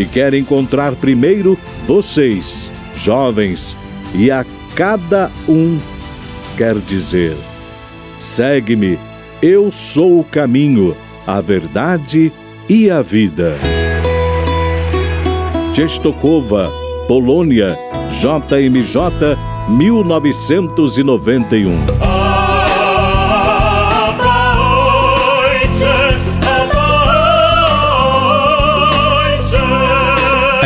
e quer encontrar primeiro vocês, jovens, e a cada um quer dizer: segue-me, eu sou o caminho, a verdade e a vida. Czestochowa, Polônia, JMJ 1991.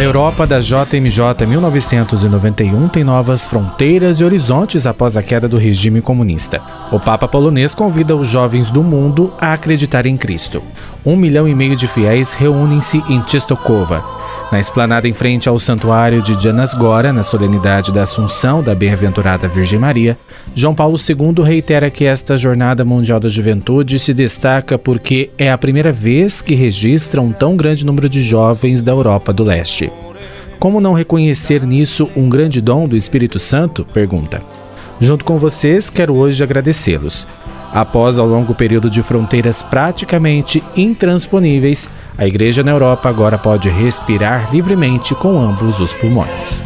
Europa da JMJ 1991 tem novas fronteiras e horizontes após a queda do regime comunista. O Papa polonês convida os jovens do mundo a acreditar em Cristo. Um milhão e meio de fiéis reúnem-se em Czestochowa, na esplanada em frente ao santuário de Janasgora, na solenidade da Assunção da Bem-aventurada Virgem Maria, João Paulo II reitera que esta Jornada Mundial da Juventude se destaca porque é a primeira vez que registra um tão grande número de jovens da Europa do Leste. Como não reconhecer nisso um grande dom do Espírito Santo? Pergunta. Junto com vocês, quero hoje agradecê-los. Após ao longo período de fronteiras praticamente intransponíveis, a igreja na Europa agora pode respirar livremente com ambos os pulmões.